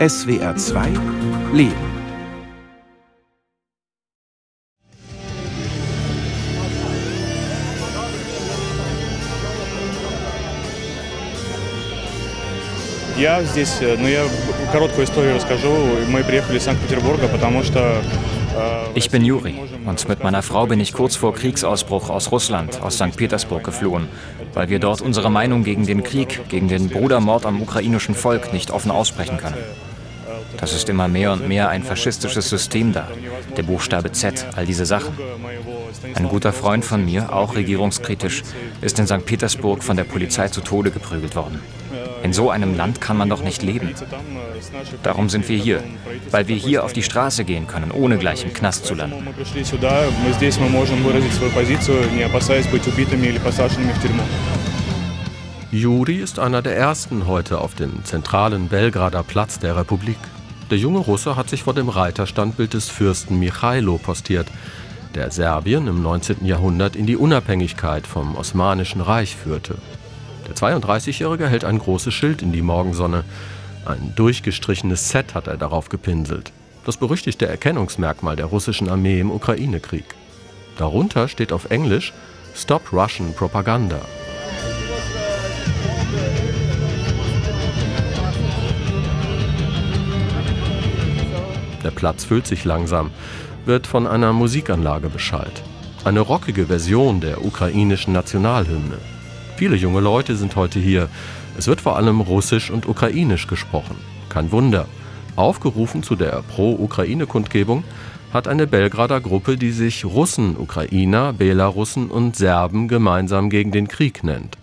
SWR 2 Leben. Я здесь, э, ну я короткую историю расскажу. Мы приехали из Санкт-Петербурга, потому что Ich bin Juri und mit meiner Frau bin ich kurz vor Kriegsausbruch aus Russland, aus St. Petersburg geflohen, weil wir dort unsere Meinung gegen den Krieg, gegen den Brudermord am ukrainischen Volk nicht offen aussprechen können. Das ist immer mehr und mehr ein faschistisches System da. Der Buchstabe Z, all diese Sachen. Ein guter Freund von mir, auch regierungskritisch, ist in St. Petersburg von der Polizei zu Tode geprügelt worden. In so einem Land kann man doch nicht leben. Darum sind wir hier, weil wir hier auf die Straße gehen können, ohne gleich im Knast zu landen. Juri ist einer der ersten heute auf dem zentralen Belgrader Platz der Republik. Der junge Russe hat sich vor dem Reiterstandbild des Fürsten Michailo postiert, der Serbien im 19. Jahrhundert in die Unabhängigkeit vom Osmanischen Reich führte. Der 32-Jährige hält ein großes Schild in die Morgensonne. Ein durchgestrichenes Set hat er darauf gepinselt. Das berüchtigte Erkennungsmerkmal der russischen Armee im Ukraine-Krieg. Darunter steht auf Englisch Stop Russian Propaganda. Platz füllt sich langsam, wird von einer Musikanlage beschallt. Eine rockige Version der ukrainischen Nationalhymne. Viele junge Leute sind heute hier. Es wird vor allem Russisch und Ukrainisch gesprochen. Kein Wunder. Aufgerufen zu der Pro-Ukraine-Kundgebung hat eine Belgrader Gruppe, die sich Russen, Ukrainer, Belarussen und Serben gemeinsam gegen den Krieg nennt.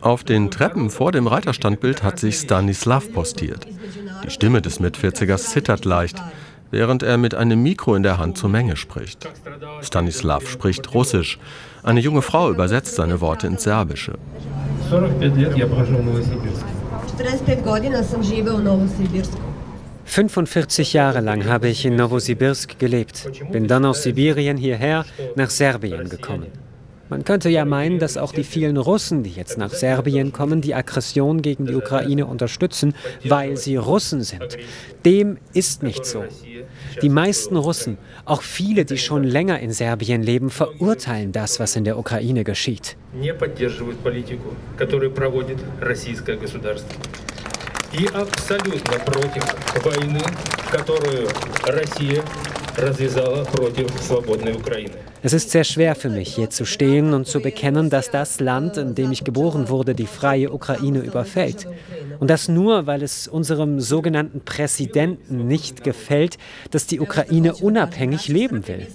Auf den Treppen vor dem Reiterstandbild hat sich Stanislav postiert. Die Stimme des Mitvierzigers zittert leicht während er mit einem Mikro in der Hand zur Menge spricht. Stanislav spricht Russisch. Eine junge Frau übersetzt seine Worte ins Serbische. 45 Jahre lang habe ich in Novosibirsk gelebt, bin dann aus Sibirien hierher nach Serbien gekommen. Man könnte ja meinen, dass auch die vielen Russen, die jetzt nach Serbien kommen, die Aggression gegen die Ukraine unterstützen, weil sie Russen sind. Dem ist nicht so. Die meisten Russen, auch viele, die schon länger in Serbien leben, verurteilen das, was in der Ukraine geschieht. И абсолютно против войны, которую Россия es ist sehr schwer für mich, hier zu stehen und zu bekennen, dass das Land, in dem ich geboren wurde, die freie Ukraine überfällt. Und das nur, weil es unserem sogenannten Präsidenten nicht gefällt, dass die Ukraine unabhängig leben will.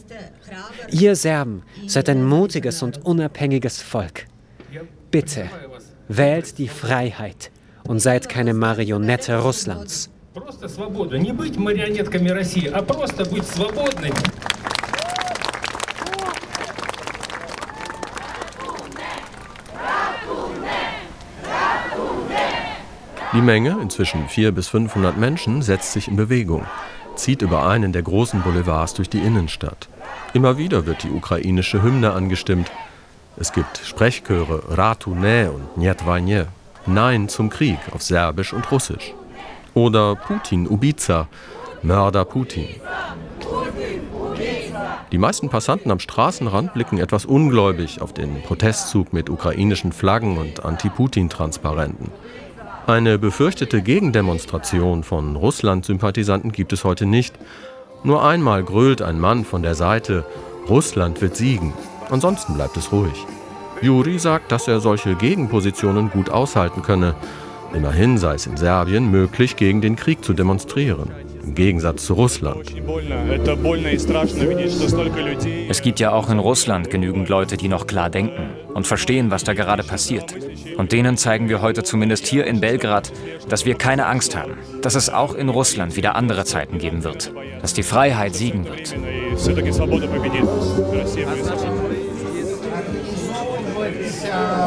Ihr Serben seid ein mutiges und unabhängiges Volk. Bitte wählt die Freiheit und seid keine Marionette Russlands. Просто свободу. Не быть марионетками России, а просто быть свободными. Die Menge, inzwischen 400 bis 500 Menschen, setzt sich in Bewegung, zieht über einen der großen Boulevards durch die Innenstadt. Immer wieder wird die ukrainische Hymne angestimmt. Es gibt Sprechchöre Ratu ne und Niet Vajne, Nein zum Krieg auf Serbisch und Russisch. Oder Putin Ubiza, Mörder Putin. Die meisten Passanten am Straßenrand blicken etwas ungläubig auf den Protestzug mit ukrainischen Flaggen und Anti-Putin-Transparenten. Eine befürchtete Gegendemonstration von Russland-Sympathisanten gibt es heute nicht. Nur einmal grölt ein Mann von der Seite, Russland wird siegen. Ansonsten bleibt es ruhig. Juri sagt, dass er solche Gegenpositionen gut aushalten könne. Immerhin sei es in Serbien möglich, gegen den Krieg zu demonstrieren im Gegensatz zu Russland. Es gibt ja auch in Russland genügend Leute, die noch klar denken und verstehen, was da gerade passiert. Und denen zeigen wir heute zumindest hier in Belgrad, dass wir keine Angst haben, dass es auch in Russland wieder andere Zeiten geben wird, dass die Freiheit siegen wird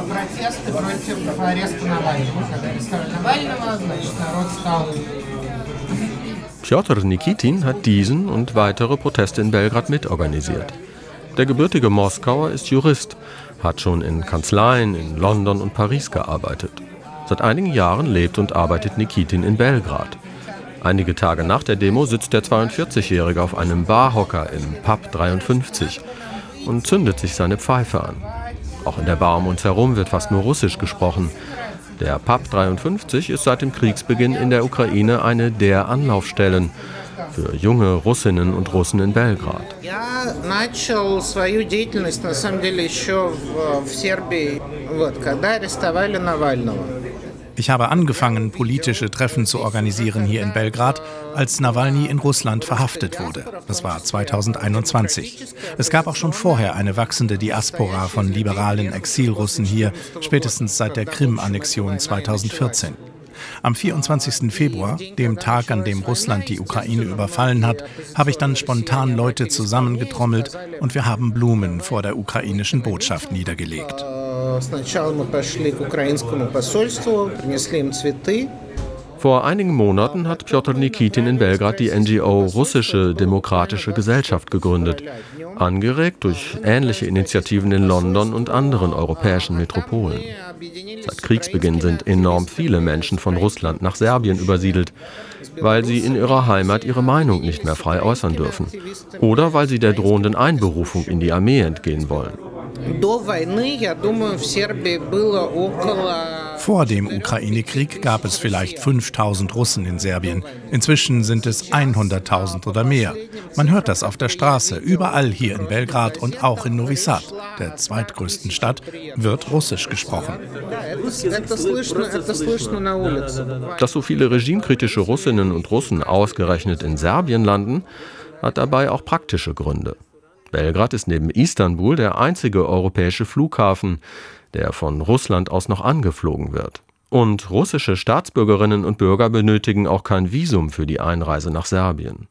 протесты против ареста Навального. Когда арестовали Навального, значит, народ стал Piotr Nikitin hat diesen und weitere Proteste in Belgrad mitorganisiert. Der gebürtige Moskauer ist Jurist, hat schon in Kanzleien in London und Paris gearbeitet. Seit einigen Jahren lebt und arbeitet Nikitin in Belgrad. Einige Tage nach der Demo sitzt der 42-Jährige auf einem Barhocker im Pub 53 und zündet sich seine Pfeife an. Auch in der Bar um uns herum wird fast nur Russisch gesprochen. Der Pub 53 ist seit dem Kriegsbeginn in der Ukraine eine der Anlaufstellen für junge Russinnen und Russen in Belgrad. Ich habe angefangen, politische Treffen zu organisieren hier in Belgrad, als Nawalny in Russland verhaftet wurde. Das war 2021. Es gab auch schon vorher eine wachsende Diaspora von liberalen Exilrussen hier, spätestens seit der Krim-Annexion 2014. Am 24. Februar, dem Tag, an dem Russland die Ukraine überfallen hat, habe ich dann spontan Leute zusammengetrommelt und wir haben Blumen vor der ukrainischen Botschaft niedergelegt. Vor einigen Monaten hat Piotr Nikitin in Belgrad die NGO Russische Demokratische Gesellschaft gegründet, angeregt durch ähnliche Initiativen in London und anderen europäischen Metropolen. Seit Kriegsbeginn sind enorm viele Menschen von Russland nach Serbien übersiedelt, weil sie in ihrer Heimat ihre Meinung nicht mehr frei äußern dürfen oder weil sie der drohenden Einberufung in die Armee entgehen wollen. Vor dem Ukraine-Krieg gab es vielleicht 5000 Russen in Serbien. Inzwischen sind es 100.000 oder mehr. Man hört das auf der Straße. Überall hier in Belgrad und auch in Novi Sad, der zweitgrößten Stadt, wird Russisch gesprochen. Dass so viele regimekritische Russinnen und Russen ausgerechnet in Serbien landen, hat dabei auch praktische Gründe. Belgrad ist neben Istanbul der einzige europäische Flughafen, der von Russland aus noch angeflogen wird. Und russische Staatsbürgerinnen und Bürger benötigen auch kein Visum für die Einreise nach Serbien.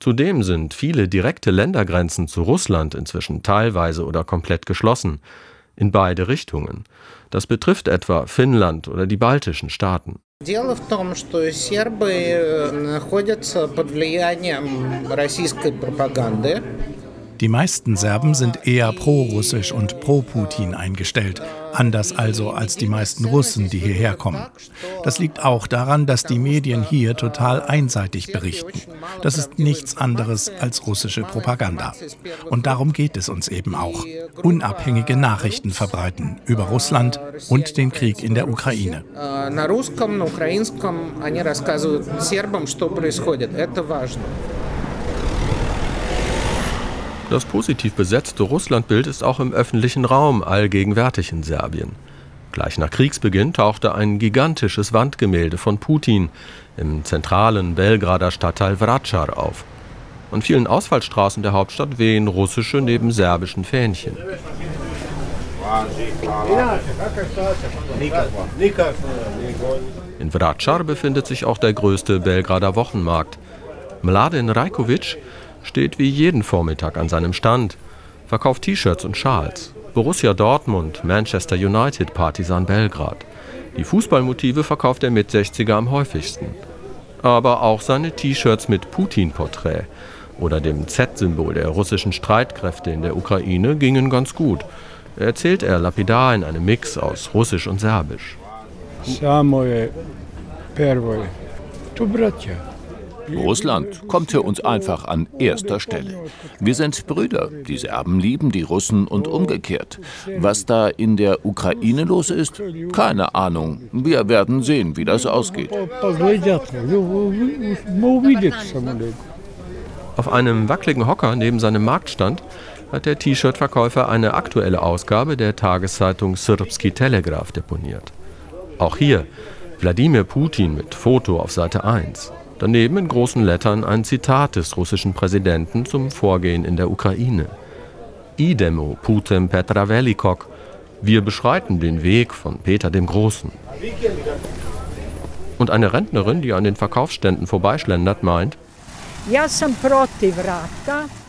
Zudem sind viele direkte Ländergrenzen zu Russland inzwischen teilweise oder komplett geschlossen, in beide Richtungen. Das betrifft etwa Finnland oder die baltischen Staaten. Дело в том, что сербы находятся под влиянием российской пропаганды. Die meisten Serben sind eher pro-russisch und pro-Putin eingestellt, anders also als die meisten Russen, die hierher kommen. Das liegt auch daran, dass die Medien hier total einseitig berichten. Das ist nichts anderes als russische Propaganda. Und darum geht es uns eben auch. Unabhängige Nachrichten verbreiten über Russland und den Krieg in der Ukraine. На русском, на украинском они рассказывают сербам, что происходит. Это важно. Das positiv besetzte Russlandbild ist auch im öffentlichen Raum allgegenwärtig in Serbien. Gleich nach Kriegsbeginn tauchte ein gigantisches Wandgemälde von Putin im zentralen Belgrader Stadtteil Vracar auf. An vielen Ausfallstraßen der Hauptstadt wehen russische neben serbischen Fähnchen. In Vracar befindet sich auch der größte Belgrader Wochenmarkt. Mladen Rajkovic steht wie jeden Vormittag an seinem Stand, verkauft T-Shirts und Schals. Borussia Dortmund, Manchester United, Partisan Belgrad. Die Fußballmotive verkauft er mit 60er am häufigsten. Aber auch seine T-Shirts mit Putin-Porträt oder dem Z-Symbol der russischen Streitkräfte in der Ukraine gingen ganz gut, erzählt er lapidar in einem Mix aus Russisch und Serbisch. Самое первое, то братья. Russland kommt für uns einfach an erster Stelle. Wir sind Brüder. Die Serben lieben die Russen und umgekehrt. Was da in der Ukraine los ist? Keine Ahnung. Wir werden sehen, wie das ausgeht. Auf einem wackeligen Hocker neben seinem Marktstand hat der T-Shirt-Verkäufer eine aktuelle Ausgabe der Tageszeitung Srpski Telegraph deponiert. Auch hier Wladimir Putin mit Foto auf Seite 1. Daneben in großen Lettern ein Zitat des russischen Präsidenten zum Vorgehen in der Ukraine. Idemo Putem Petra Velikok. Wir beschreiten den Weg von Peter dem Großen. Und eine Rentnerin, die an den Verkaufsständen vorbeischlendert, meint,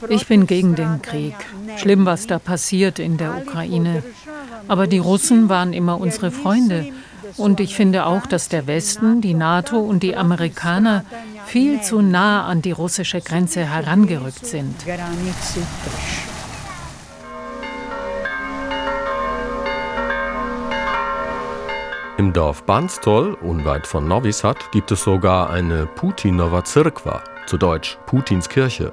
ich bin gegen den Krieg. Schlimm, was da passiert in der Ukraine. Aber die Russen waren immer unsere Freunde. Und ich finde auch, dass der Westen, die NATO und die Amerikaner viel zu nah an die russische Grenze herangerückt sind. Im Dorf Banstol, unweit von Novi Sad, gibt es sogar eine Putinova Zirkwa, zu Deutsch Putins Kirche.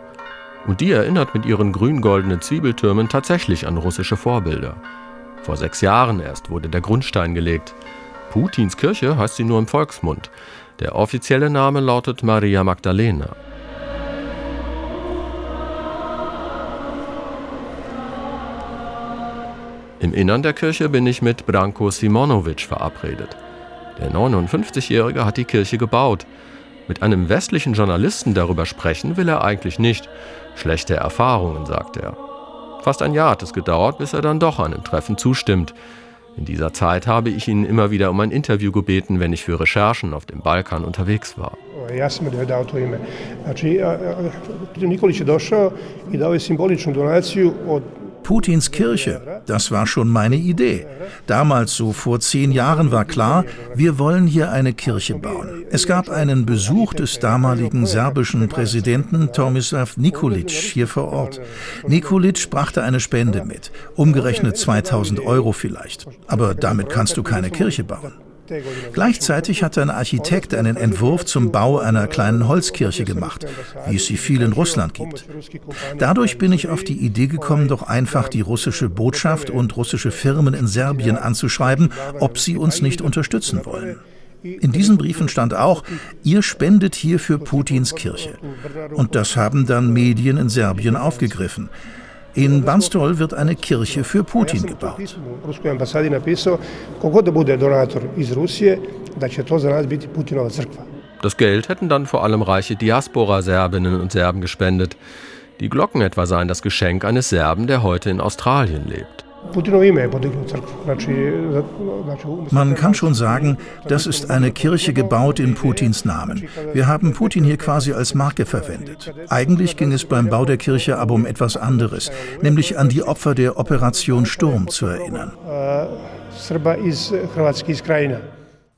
Und die erinnert mit ihren grün-goldenen Zwiebeltürmen tatsächlich an russische Vorbilder. Vor sechs Jahren erst wurde der Grundstein gelegt. Putins Kirche heißt sie nur im Volksmund. Der offizielle Name lautet Maria Magdalena. Im Innern der Kirche bin ich mit Branko Simonovic verabredet. Der 59-Jährige hat die Kirche gebaut. Mit einem westlichen Journalisten darüber sprechen will er eigentlich nicht. Schlechte Erfahrungen, sagt er. Fast ein Jahr hat es gedauert, bis er dann doch einem Treffen zustimmt. In dieser Zeit habe ich ihn immer wieder um ein Interview gebeten, wenn ich für Recherchen auf dem Balkan unterwegs war. Nikolić je došao i dao je simboličnu donaciju od Putins Kirche, das war schon meine Idee. Damals, so vor zehn Jahren, war klar, wir wollen hier eine Kirche bauen. Es gab einen Besuch des damaligen serbischen Präsidenten Tomislav Nikolic hier vor Ort. Nikolic brachte eine Spende mit, umgerechnet 2000 Euro vielleicht. Aber damit kannst du keine Kirche bauen. Gleichzeitig hatte ein Architekt einen Entwurf zum Bau einer kleinen Holzkirche gemacht, wie es sie viel in Russland gibt. Dadurch bin ich auf die Idee gekommen, doch einfach die russische Botschaft und russische Firmen in Serbien anzuschreiben, ob sie uns nicht unterstützen wollen. In diesen Briefen stand auch, ihr spendet hier für Putins Kirche. Und das haben dann Medien in Serbien aufgegriffen. In Banstol wird eine Kirche für Putin gebaut. Das Geld hätten dann vor allem reiche Diaspora-Serbinnen und Serben gespendet. Die Glocken etwa seien das Geschenk eines Serben, der heute in Australien lebt. Man kann schon sagen, das ist eine Kirche gebaut in Putins Namen. Wir haben Putin hier quasi als Marke verwendet. Eigentlich ging es beim Bau der Kirche aber um etwas anderes, nämlich an die Opfer der Operation Sturm zu erinnern.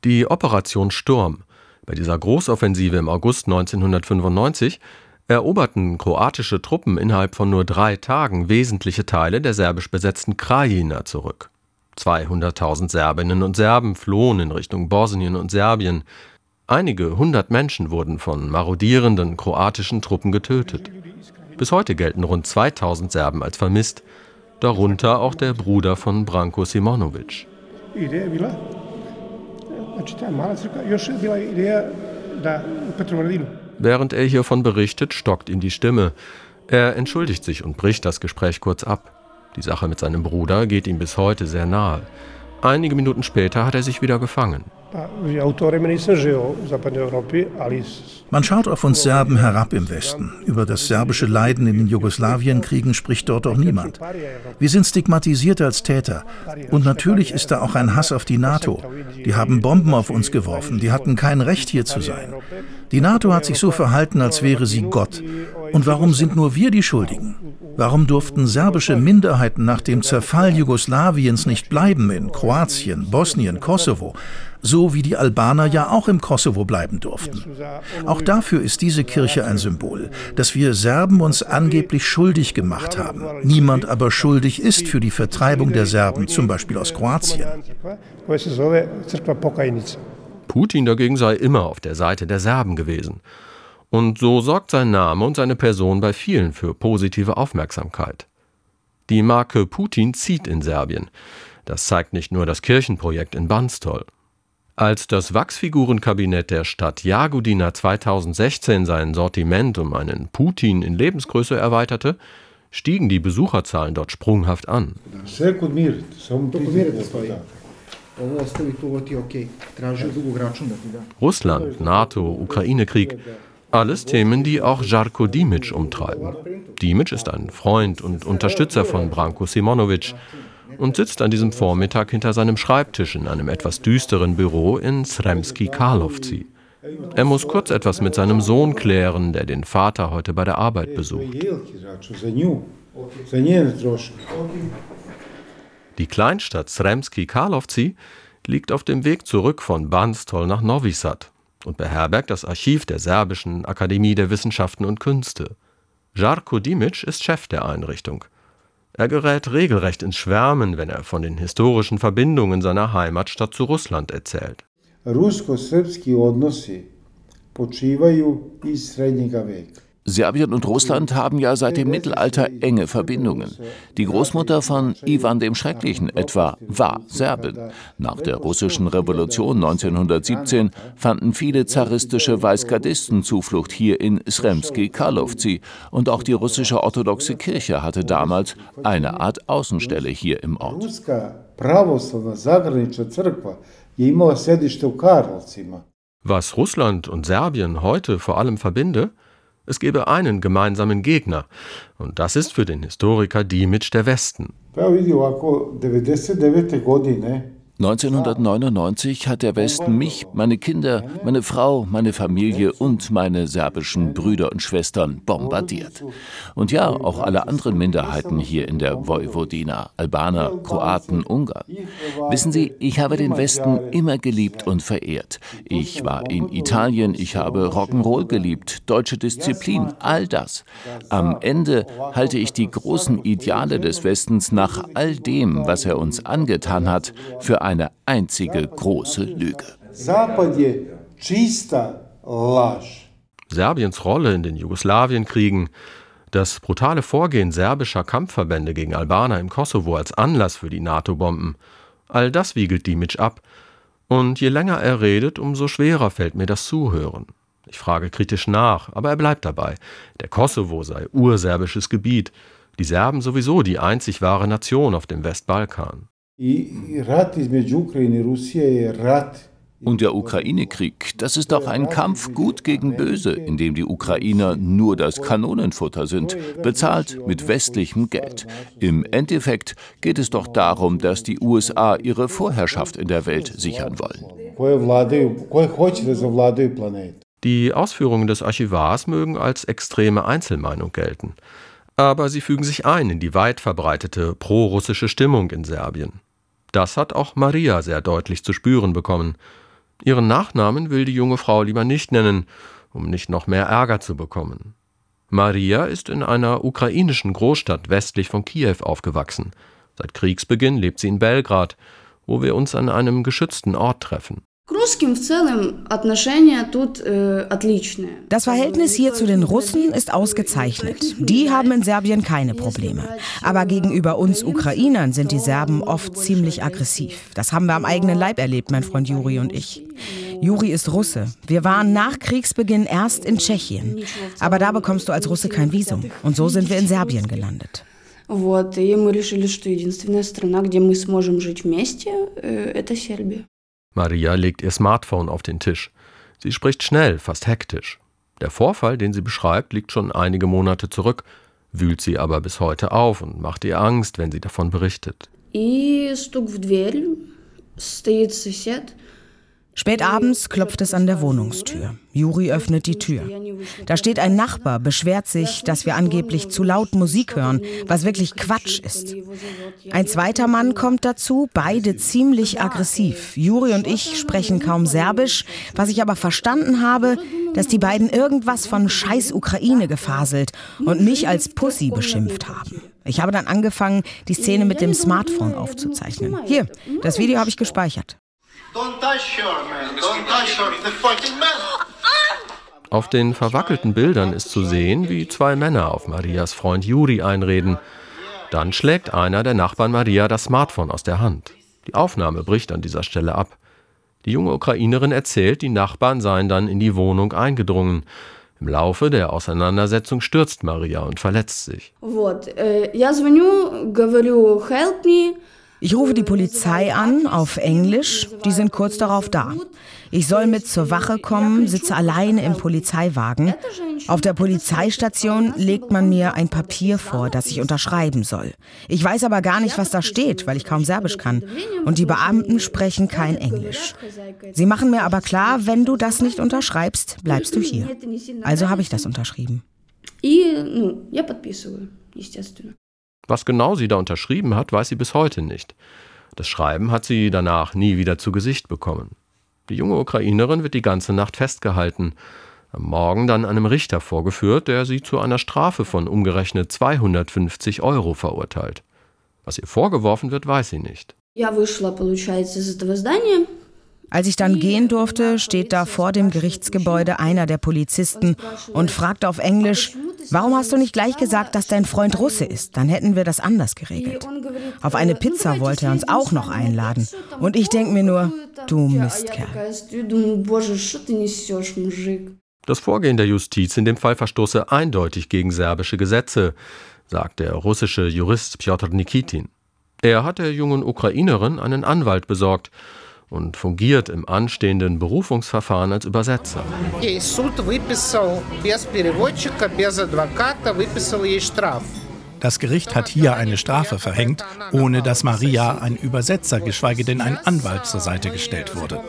Die Operation Sturm. Bei dieser Großoffensive im August 1995 eroberten kroatische Truppen innerhalb von nur drei Tagen wesentliche Teile der serbisch besetzten Krajina zurück. 200.000 Serbinnen und Serben flohen in Richtung Bosnien und Serbien. Einige hundert Menschen wurden von marodierenden kroatischen Truppen getötet. Bis heute gelten rund 2000 Serben als vermisst, darunter auch der Bruder von Branko Simonovic. Während er hiervon berichtet, stockt ihm die Stimme. Er entschuldigt sich und bricht das Gespräch kurz ab. Die Sache mit seinem Bruder geht ihm bis heute sehr nahe. Einige Minuten später hat er sich wieder gefangen. Man schaut auf uns Serben herab im Westen. Über das serbische Leiden in den Jugoslawienkriegen spricht dort auch niemand. Wir sind stigmatisiert als Täter. Und natürlich ist da auch ein Hass auf die NATO. Die haben Bomben auf uns geworfen. Die hatten kein Recht, hier zu sein. Die NATO hat sich so verhalten, als wäre sie Gott. Und warum sind nur wir die Schuldigen? Warum durften serbische Minderheiten nach dem Zerfall Jugoslawiens nicht bleiben in Kroatien, Bosnien, Kosovo? so wie die Albaner ja auch im Kosovo bleiben durften. Auch dafür ist diese Kirche ein Symbol, dass wir Serben uns angeblich schuldig gemacht haben. Niemand aber schuldig ist für die Vertreibung der Serben, zum Beispiel aus Kroatien. Putin dagegen sei immer auf der Seite der Serben gewesen. Und so sorgt sein Name und seine Person bei vielen für positive Aufmerksamkeit. Die Marke Putin zieht in Serbien. Das zeigt nicht nur das Kirchenprojekt in Banstol. Als das Wachsfigurenkabinett der Stadt Jagodina 2016 sein Sortiment um einen Putin in Lebensgröße erweiterte, stiegen die Besucherzahlen dort sprunghaft an. Russland, NATO, Ukraine-Krieg. Alles Themen, die auch Jarko Dimic umtreiben. Dimic ist ein Freund und Unterstützer von Branko Simonovic und sitzt an diesem Vormittag hinter seinem Schreibtisch in einem etwas düsteren Büro in Sremski Karlovci. Er muss kurz etwas mit seinem Sohn klären, der den Vater heute bei der Arbeit besucht. Die Kleinstadt Sremski Karlovci liegt auf dem Weg zurück von Banstol nach Novi Sad und beherbergt das Archiv der Serbischen Akademie der Wissenschaften und Künste. Jarko Dimic ist Chef der Einrichtung. Er gerät regelrecht ins Schwärmen, wenn er von den historischen Verbindungen seiner Heimatstadt zu Russland erzählt. Rusko-srpski odnosi počivaju iz srednjega veka. Serbien und Russland haben ja seit dem Mittelalter enge Verbindungen. Die Großmutter von Ivan dem Schrecklichen etwa war Serbin. Nach der russischen Revolution 1917 fanden viele zaristische Weißgardisten Zuflucht hier in Sremski Karlovci und auch die russische orthodoxe Kirche hatte damals eine Art Außenstelle hier im Ort. Was Russland und Serbien heute vor allem verbinde, es gebe einen gemeinsamen Gegner, und das ist für den Historiker Dimic der Westen. 1999 hat der Westen mich, meine Kinder, meine Frau, meine Familie und meine serbischen Brüder und Schwestern bombardiert. Und ja, auch alle anderen Minderheiten hier in der Vojvodina, Albaner, Kroaten, Ungarn. Wissen Sie, ich habe den Westen immer geliebt und verehrt. Ich war in Italien, ich habe Rock'n'Roll geliebt, deutsche Disziplin, all das. Am Ende halte ich die großen Ideale des Westens nach all dem, was er uns angetan hat, für ein eine einzige große Lüge. Serbiens Rolle in den Jugoslawienkriegen, das brutale Vorgehen serbischer Kampfverbände gegen Albaner im Kosovo als Anlass für die NATO-Bomben, all das wiegelt Dimic ab. Und je länger er redet, umso schwerer fällt mir das Zuhören. Ich frage kritisch nach, aber er bleibt dabei. Der Kosovo sei urserbisches Gebiet, die Serben sowieso die einzig wahre Nation auf dem Westbalkan. Und der Ukraine-Krieg, das ist doch ein Kampf gut gegen böse, in dem die Ukrainer nur das Kanonenfutter sind, bezahlt mit westlichem Geld. Im Endeffekt geht es doch darum, dass die USA ihre Vorherrschaft in der Welt sichern wollen. Die Ausführungen des Archivars mögen als extreme Einzelmeinung gelten. Aber sie fügen sich ein in die weit verbreitete prorussische Stimmung in Serbien. Das hat auch Maria sehr deutlich zu spüren bekommen. Ihren Nachnamen will die junge Frau lieber nicht nennen, um nicht noch mehr Ärger zu bekommen. Maria ist in einer ukrainischen Großstadt westlich von Kiew aufgewachsen. Seit Kriegsbeginn lebt sie in Belgrad, wo wir uns an einem geschützten Ort treffen. Das Verhältnis hier zu den Russen ist ausgezeichnet. Die haben in Serbien keine Probleme. Aber gegenüber uns Ukrainern sind die Serben oft ziemlich aggressiv. Das haben wir am eigenen Leib erlebt, mein Freund Juri und ich. Juri ist Russe. Wir waren nach Kriegsbeginn erst in Tschechien. Aber da bekommst du als Russe kein Visum. Und so sind wir in Serbien gelandet. Вот, и мы решили, что единственная страна, где мы сможем жить вместе, э, это Сербия. Maria legt ihr Smartphone auf den Tisch. Sie spricht schnell, fast hektisch. Der Vorfall, den sie beschreibt, liegt schon einige Monate zurück, wühlt sie aber bis heute auf und macht ihr Angst, wenn sie davon berichtet. И стук в дверь, стоит сосед, Spät abends klopft es an der Wohnungstür. Juri öffnet die Tür. Da steht ein Nachbar, beschwert sich, dass wir angeblich zu laut Musik hören, was wirklich Quatsch ist. Ein zweiter Mann kommt dazu, beide ziemlich aggressiv. Juri und ich sprechen kaum Serbisch, was ich aber verstanden habe, dass die beiden irgendwas von Scheiß Ukraine gefaselt und mich als Pussy beschimpft haben. Ich habe dann angefangen, die Szene mit dem Smartphone aufzuzeichnen. Hier, das Video habe ich gespeichert. Auf den verwackelten Bildern ist zu sehen, wie zwei Männer auf Marias Freund Juri einreden. Dann schlägt einer der Nachbarn Maria das Smartphone aus der Hand. Die Aufnahme bricht an dieser Stelle ab. Die junge Ukrainerin erzählt, die Nachbarn seien dann in die Wohnung eingedrungen. Im Laufe der Auseinandersetzung stürzt Maria und verletzt sich. Вот, э, я звоню, говорю, help me. Ich rufe die Polizei an auf Englisch, die sind kurz darauf da. Ich soll mit zur Wache kommen, sitze alleine im Polizeiwagen. Auf der Polizeistation legt man mir ein Papier vor, das ich unterschreiben soll. Ich weiß aber gar nicht, was da steht, weil ich kaum Serbisch kann. Und die Beamten sprechen kein Englisch. Sie machen mir aber klar, wenn du das nicht unterschreibst, bleibst du hier. Also habe ich das unterschrieben. И, ну, я подписываю, естественно. Was genau sie da unterschrieben hat, weiß sie bis heute nicht. Das Schreiben hat sie danach nie wieder zu Gesicht bekommen. Die junge Ukrainerin wird die ganze Nacht festgehalten, am Morgen dann einem Richter vorgeführt, der sie zu einer Strafe von umgerechnet 250 Euro verurteilt. Was ihr vorgeworfen wird, weiß sie nicht. Als ich dann gehen durfte, steht da vor dem Gerichtsgebäude einer der Polizisten und fragt auf Englisch, warum hast du nicht gleich gesagt, dass dein Freund Russe ist? Dann hätten wir das anders geregelt. Auf eine Pizza wollte er uns auch noch einladen. Und ich denke mir nur, du Mistkerl. Das Vorgehen der Justiz in dem Fall verstoße eindeutig gegen serbische Gesetze, sagt der russische Jurist Pjotr Nikitin. Er hat der jungen Ukrainerin einen Anwalt besorgt und fungiert im anstehenden Berufungsverfahren als Übersetzer. Das Gericht hat hier eine Strafe verhängt, ohne dass Maria ein Übersetzer, geschweige denn ein Anwalt zur Seite gestellt wurde.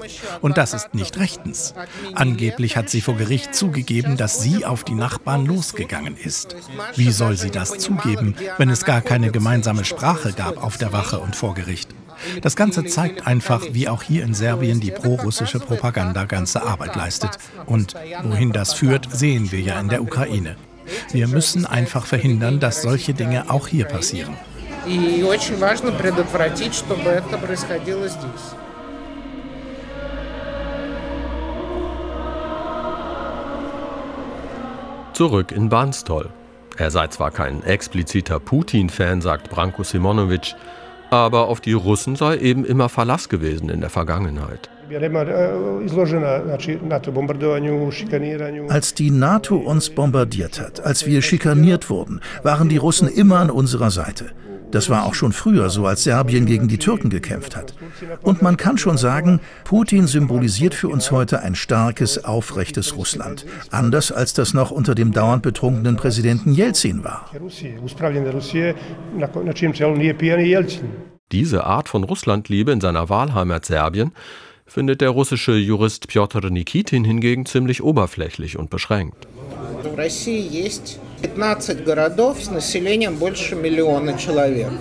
Und das ist nicht rechtens. Angeblich hat sie vor Gericht zugegeben, dass sie auf die Nachbarn losgegangen ist. Wie soll sie das zugeben, wenn es gar keine gemeinsame Sprache gab auf der Wache und vor Gericht? Das Ganze zeigt einfach, wie auch hier in Serbien die prorussische Propaganda ganze Arbeit leistet. Und wohin das führt, sehen wir ja in der Ukraine. Wir müssen einfach verhindern, dass solche Dinge auch hier passieren. Zurück in Banstol. Er sei zwar kein expliziter Putin-Fan, sagt Branko Simonovic, aber auf die Russen sei eben immer Verlass gewesen in der Vergangenheit. Als die NATO uns bombardiert hat, als wir schikaniert wurden, waren die Russen immer an unserer Seite. Das war auch schon früher so, als Serbien gegen die Türken gekämpft hat. Und man kann schon sagen, Putin symbolisiert für uns heute ein starkes, aufrechtes Russland. Anders als das noch unter dem dauernd betrunkenen Präsidenten Jelzin war. Diese Art von Russlandliebe in seiner Wahlheimat Serbien findet der russische Jurist Piotr Nikitin hingegen ziemlich oberflächlich und beschränkt. 15 городов с населением больше миллиона человек.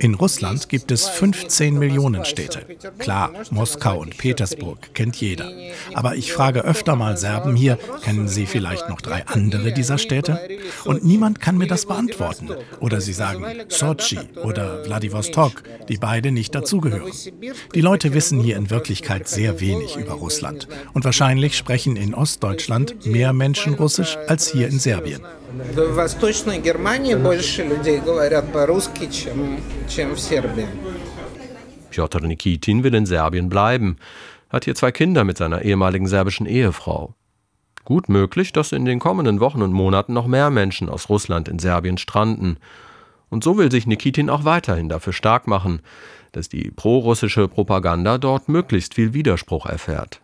In Russland gibt es 15 Millionen Städte. Klar, Moskau und Petersburg kennt jeder. Aber ich frage öfter mal Serben hier, kennen sie vielleicht noch drei andere dieser Städte? Und niemand kann mir das beantworten. Oder sie sagen Sochi oder Vladivostok, die beide nicht dazugehören. Die Leute wissen hier in Wirklichkeit sehr wenig über Russland. Und wahrscheinlich sprechen in Ostdeutschland mehr Menschen Russisch als hier in Serbien. В Восточной Германии больше людей говорят по-русски, чем, чем в Сербии. Piotr Nikitin will in Serbien bleiben, hat hier zwei Kinder mit seiner ehemaligen serbischen Ehefrau. Gut möglich, dass in den kommenden Wochen und Monaten noch mehr Menschen aus Russland in Serbien stranden. Und so will sich Nikitin auch weiterhin dafür stark machen, dass die prorussische Propaganda dort möglichst viel Widerspruch erfährt.